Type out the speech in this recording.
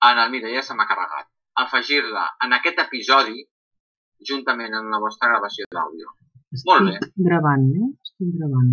Ah, Ara, mira, ja se m'ha carregat. Afegir-la en aquest episodi juntament amb la vostra gravació d'àudio. Molt bé. Estic gravant, eh? Estic gravant.